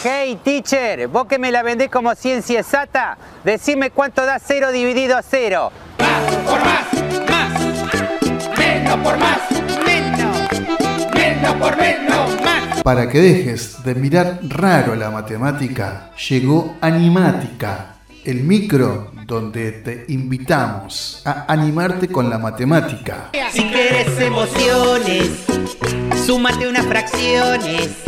Hey teacher, vos que me la vendés como ciencia exacta, decime cuánto da cero dividido a cero. Más por más, más. Menos por más, menos. Menos por menos, más. Para que dejes de mirar raro la matemática, llegó Animática, el micro donde te invitamos a animarte con la matemática. Si quieres emociones, súmate unas fracciones.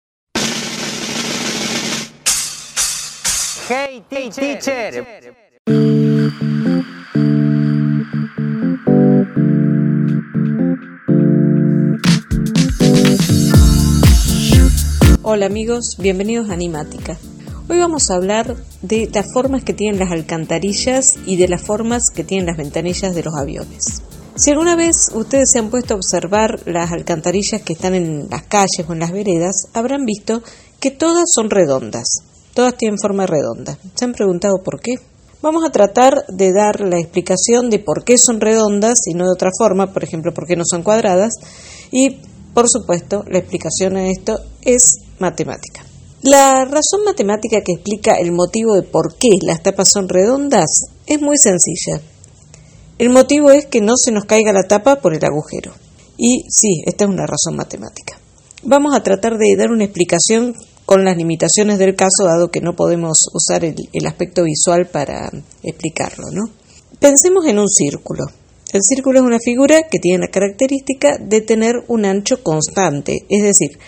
Hey teacher. Hola amigos, bienvenidos a Animática. Hoy vamos a hablar de las formas que tienen las alcantarillas y de las formas que tienen las ventanillas de los aviones. Si alguna vez ustedes se han puesto a observar las alcantarillas que están en las calles o en las veredas, habrán visto que todas son redondas, todas tienen forma redonda. ¿Se han preguntado por qué? Vamos a tratar de dar la explicación de por qué son redondas y no de otra forma, por ejemplo, por qué no son cuadradas, y por supuesto, la explicación a esto es matemática. La razón matemática que explica el motivo de por qué las tapas son redondas es muy sencilla. El motivo es que no se nos caiga la tapa por el agujero. Y sí, esta es una razón matemática. Vamos a tratar de dar una explicación con las limitaciones del caso, dado que no podemos usar el, aspecto visual para explicarlo, ¿no? Pensemos en un círculo. El círculo es una figura que tiene la característica de tener un ancho constante, es decir,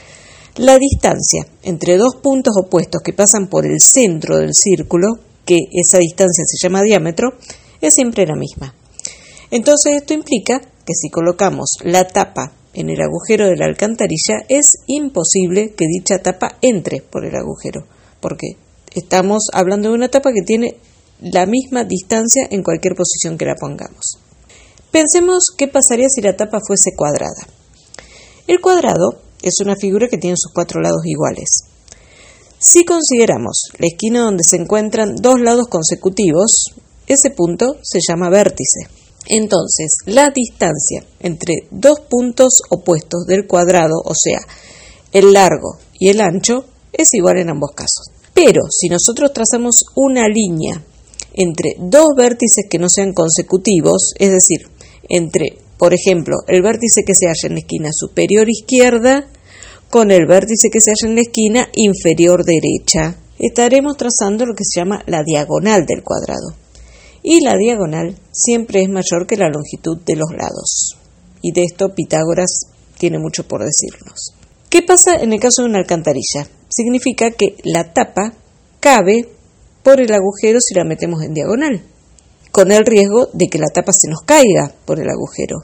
la distancia entre dos puntos opuestos que pasan por el centro del círculo, que esa distancia se llama diámetro, es siempre la misma. Entonces esto implica que si colocamos la tapa en el agujero de la alcantarilla, es imposible que dicha tapa entre por el agujero, porque estamos hablando de una tapa que tiene la misma distancia en cualquier posición que la pongamos. Pensemos qué pasaría si la tapa fuese cuadrada. El cuadrado es una figura que tiene sus cuatro lados iguales. Si consideramos la esquina donde se encuentran dos lados consecutivos, ese punto se llama vértice. Entonces, la distancia entre dos puntos opuestos del cuadrado, o sea, el largo y el ancho, es igual en ambos casos. Pero si nosotros trazamos una línea entre dos vértices que no sean consecutivos, es decir, entre, por ejemplo, el vértice que se halla en la esquina superior izquierda con el vértice que se halla en la esquina inferior derecha, estaremos trazando lo que se llama la diagonal del cuadrado. Y la diagonal siempre es mayor que la longitud de los lados. Y de esto Pitágoras tiene mucho por decirnos. ¿Qué pasa en el caso de una alcantarilla? Significa que la tapa cabe por el agujero si la metemos en diagonal con el riesgo de que la tapa se nos caiga por el agujero.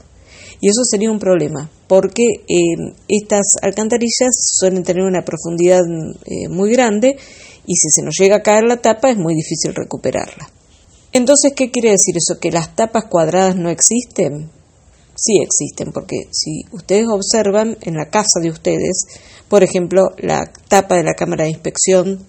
Y eso sería un problema, porque eh, estas alcantarillas suelen tener una profundidad eh, muy grande y si se nos llega a caer la tapa es muy difícil recuperarla. Entonces, ¿qué quiere decir eso? ¿Que las tapas cuadradas no existen? Sí existen, porque si ustedes observan en la casa de ustedes, por ejemplo, la tapa de la cámara de inspección,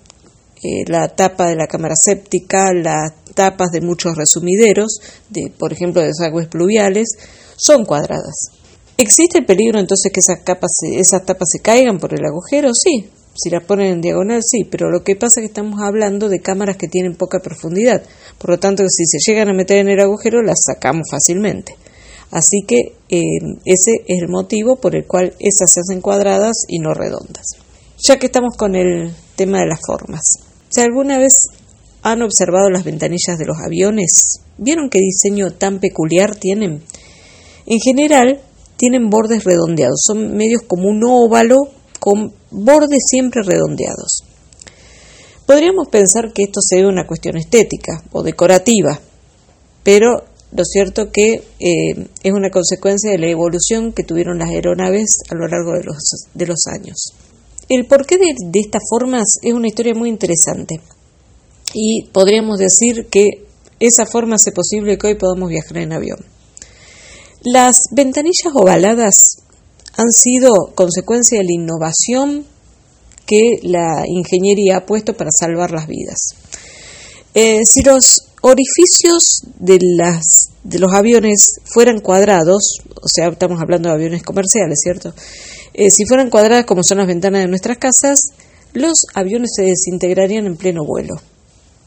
eh, la tapa de la cámara séptica, las tapas de muchos resumideros, de, por ejemplo, de desagües pluviales, son cuadradas. ¿Existe el peligro entonces que esas, capas esas tapas se caigan por el agujero? Sí, si las ponen en diagonal, sí, pero lo que pasa es que estamos hablando de cámaras que tienen poca profundidad, por lo tanto, si se llegan a meter en el agujero, las sacamos fácilmente. Así que eh, ese es el motivo por el cual esas se hacen cuadradas y no redondas. Ya que estamos con el tema de las formas. Si alguna vez han observado las ventanillas de los aviones, ¿vieron qué diseño tan peculiar tienen? En general, tienen bordes redondeados, son medios como un óvalo con bordes siempre redondeados. Podríamos pensar que esto se debe una cuestión estética o decorativa, pero lo cierto que eh, es una consecuencia de la evolución que tuvieron las aeronaves a lo largo de los, años. El porqué de estas formas es una historia muy interesante. y podríamos decir que esa forma hace posible que hoy podamos viajar en avión. Las ventanillas ovaladas han sido consecuencia de la innovación que la ingeniería ha puesto para salvar las vidas. Eh, si los orificios de, los aviones fueran cuadrados, o sea, estamos hablando de aviones comerciales, ¿cierto? Eh, si fueran cuadradas como son las ventanas de nuestras casas, los aviones se desintegrarían en pleno vuelo.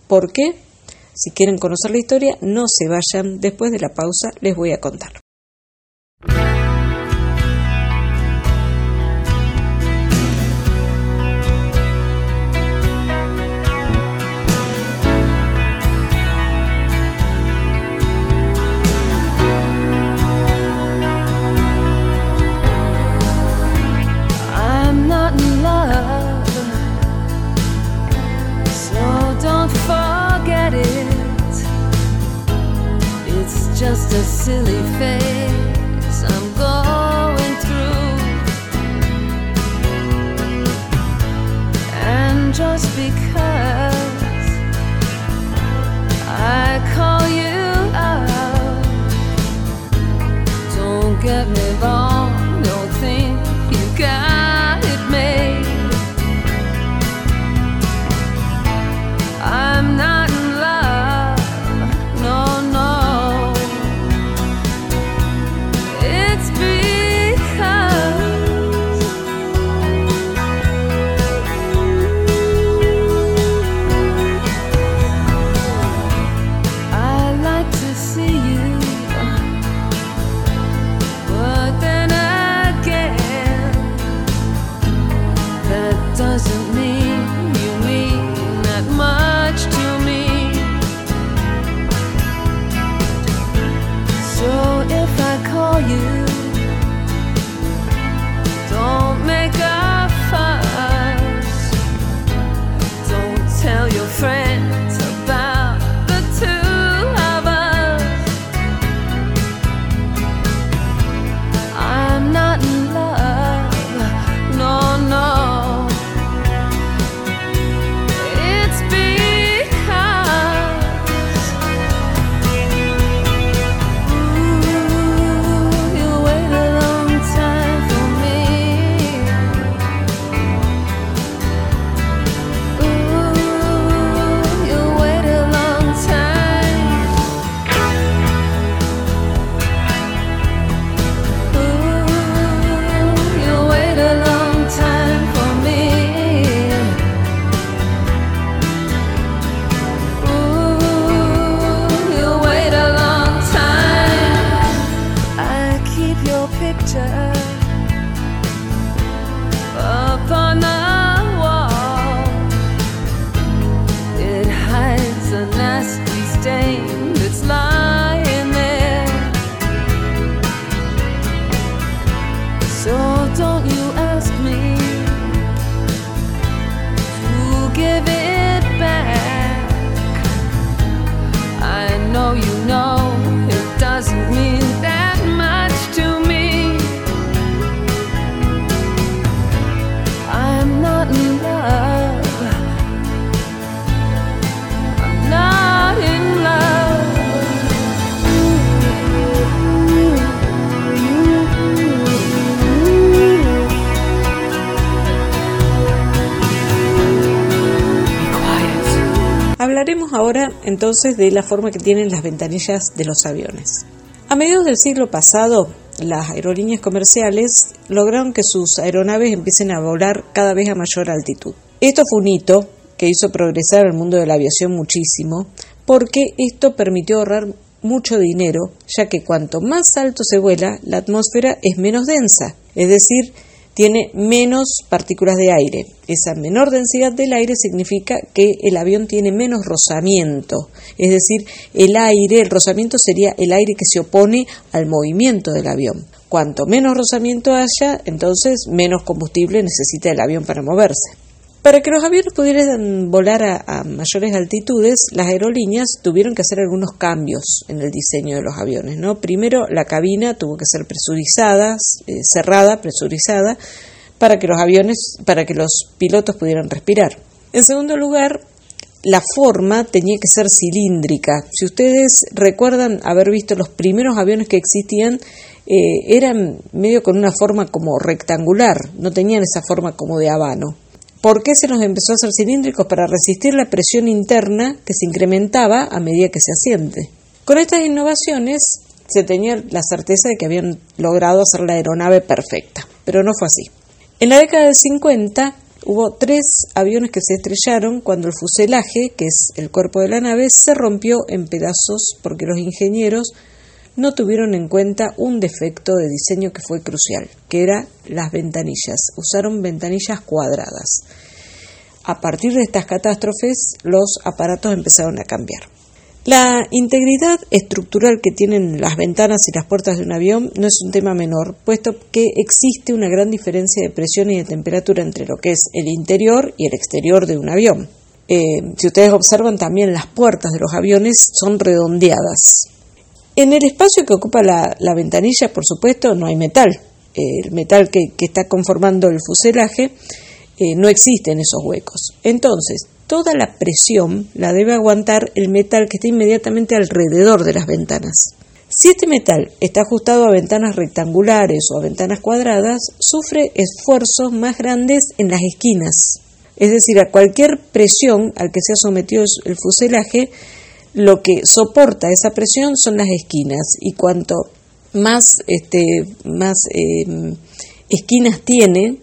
¿Por qué? Si quieren conocer la historia, no se vayan. Después de la pausa les voy a contar. Just because ahora entonces de la forma que tienen las ventanillas de los aviones. A mediados del siglo pasado, las aerolíneas comerciales lograron que sus aeronaves empiecen a volar cada vez a mayor altitud. Esto fue un hito que hizo progresar el mundo de la aviación muchísimo, porque esto permitió ahorrar mucho dinero, ya que cuanto más alto se vuela, la atmósfera es menos densa, es decir, tiene menos partículas de aire. Esa menor densidad del aire significa que el avión tiene menos rozamiento, es decir, el aire, el rozamiento sería el aire que se opone al movimiento del avión. Cuanto menos rozamiento haya, entonces menos combustible necesita el avión para moverse. Para que los aviones pudieran volar a, mayores altitudes, las aerolíneas tuvieron que hacer algunos cambios en el diseño de los aviones. ¿no? Primero, la cabina tuvo que ser presurizada, eh, cerrada, presurizada, para que los aviones, para que los pilotos pudieran respirar. En segundo lugar, la forma tenía que ser cilíndrica. Si ustedes recuerdan haber visto los primeros aviones que existían, eh, eran medio con una forma como rectangular, no tenían esa forma como de habano. ¿Por qué se nos empezó a hacer cilíndricos? Para resistir la presión interna que se incrementaba a medida que se asiente. Con estas innovaciones se tenía la certeza de que habían logrado hacer la aeronave perfecta, pero no fue así. En la década del 50 hubo tres aviones que se estrellaron cuando el fuselaje, que es el cuerpo de la nave, se rompió en pedazos porque los ingenieros no tuvieron en cuenta un defecto de diseño que fue crucial, que era las ventanillas. Usaron ventanillas cuadradas. A partir de estas catástrofes, los aparatos empezaron a cambiar. La integridad estructural que tienen las ventanas y las puertas de un avión no es un tema menor, puesto que existe una gran diferencia de presión y de temperatura entre lo que es el interior y el exterior de un avión. Eh, si ustedes observan también las puertas de los aviones son redondeadas. En el espacio que ocupa la, ventanilla, por supuesto, no hay metal. el metal que, está conformando el fuselaje eh, no existe en esos huecos. Entonces, toda la presión la debe aguantar el metal que está inmediatamente alrededor de las ventanas. Si este metal está ajustado a ventanas rectangulares o a ventanas cuadradas, sufre esfuerzos más grandes en las esquinas. Es decir, a cualquier presión al que se ha sometido el fuselaje, lo que soporta esa presión son las esquinas y cuanto más, este, más em, esquinas tiene,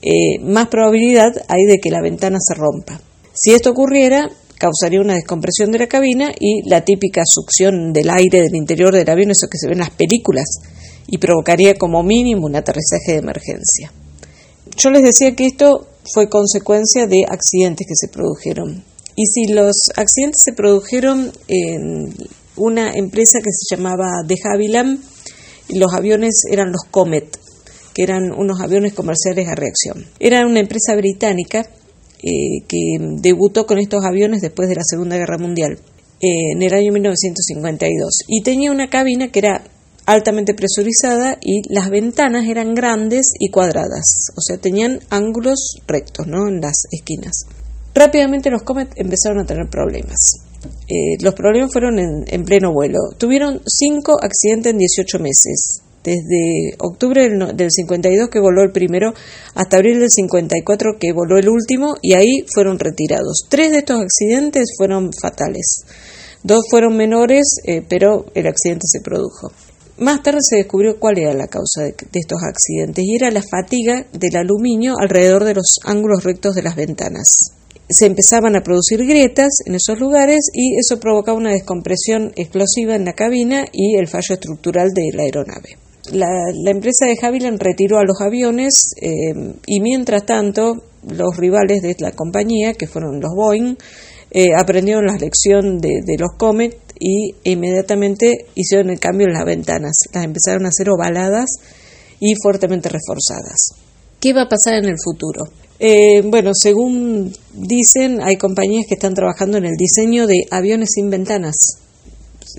eh, más probabilidad hay de que la ventana se rompa. Si esto ocurriera, causaría una descompresión de la cabina y la típica succión del aire del interior del avión, eso que se ve en las películas, y provocaría como mínimo un aterrizaje de emergencia. Yo les decía que esto fue consecuencia de accidentes que se produjeron. Y si los accidentes se produjeron en una empresa que se llamaba De Havilland, los aviones eran los Comet, que eran unos aviones comerciales a reacción. Era una empresa británica eh, que debutó con estos aviones después de la Segunda Guerra Mundial, en el año 1952. Y tenía una cabina que era altamente presurizada y las ventanas eran grandes y cuadradas, o sea, tenían ángulos rectos ¿no? en las esquinas. Rápidamente los Comet empezaron a tener problemas. Eh, los problemas fueron en, en, pleno vuelo. Tuvieron cinco accidentes en 18 meses desde octubre del, 52 que voló el primero hasta abril del 54 que voló el último y ahí fueron retirados. Tres de estos accidentes fueron fatales. Dos fueron menores, eh, pero el accidente se produjo. Más tarde se descubrió cuál era la causa de, estos accidentes y era la fatiga del aluminio alrededor de los ángulos rectos de las ventanas. Se empezaban a producir grietas en esos lugares y eso provocaba una descompresión explosiva en la cabina y el fallo estructural de la aeronave la, empresa de Havilland retiró a los aviones eh, y mientras tanto los rivales de la compañía, que fueron los Boeing, eh, aprendieron la lección de, los Comet y inmediatamente hicieron el cambio en las ventanas. Las empezaron a hacer ovaladas y fuertemente reforzadas. ¿Qué va a pasar en el futuro? Eh, bueno, según dicen, hay compañías que están trabajando en el diseño de aviones sin ventanas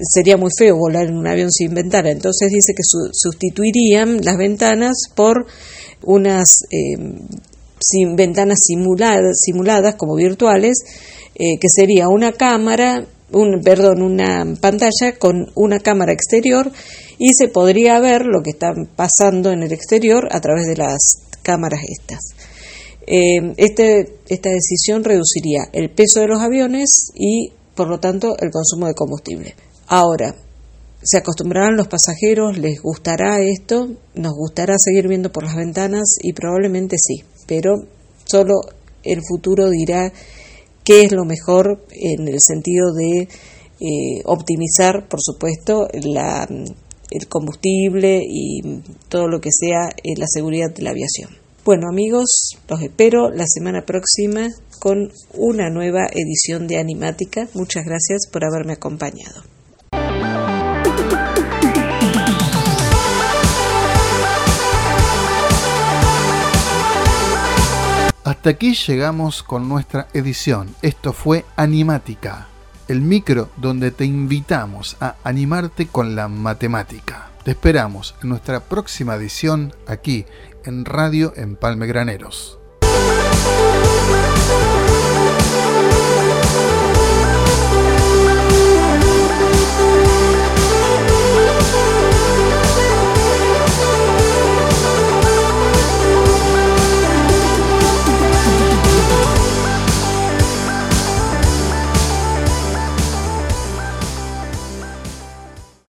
sería muy feo volar en un avión sin ventana. Entonces dice que sustituirían las ventanas por unas eh, ventanas simuladas, simuladas como virtuales, eh, que sería una cámara, un, perdón, una pantalla con una cámara exterior y se podría ver lo que está pasando en el exterior a través de las cámaras estas. Eh, este, esta decisión reduciría el peso de los aviones y, por lo tanto, el consumo de combustible. Ahora, ¿se acostumbrarán los pasajeros? ¿Les gustará esto? ¿Nos gustará seguir viendo por las ventanas? Y probablemente sí, pero solo el futuro dirá qué es lo mejor en el sentido de eh, optimizar, por supuesto, la, el combustible y todo lo que sea eh, la seguridad de la aviación. Bueno amigos, los espero la semana próxima con una nueva edición de Animática. Muchas gracias por haberme acompañado. Hasta aquí llegamos con nuestra edición. Esto fue Animática, el micro donde te invitamos a animarte con la matemática. Te esperamos en nuestra próxima edición aquí en Radio Empalme Graneros.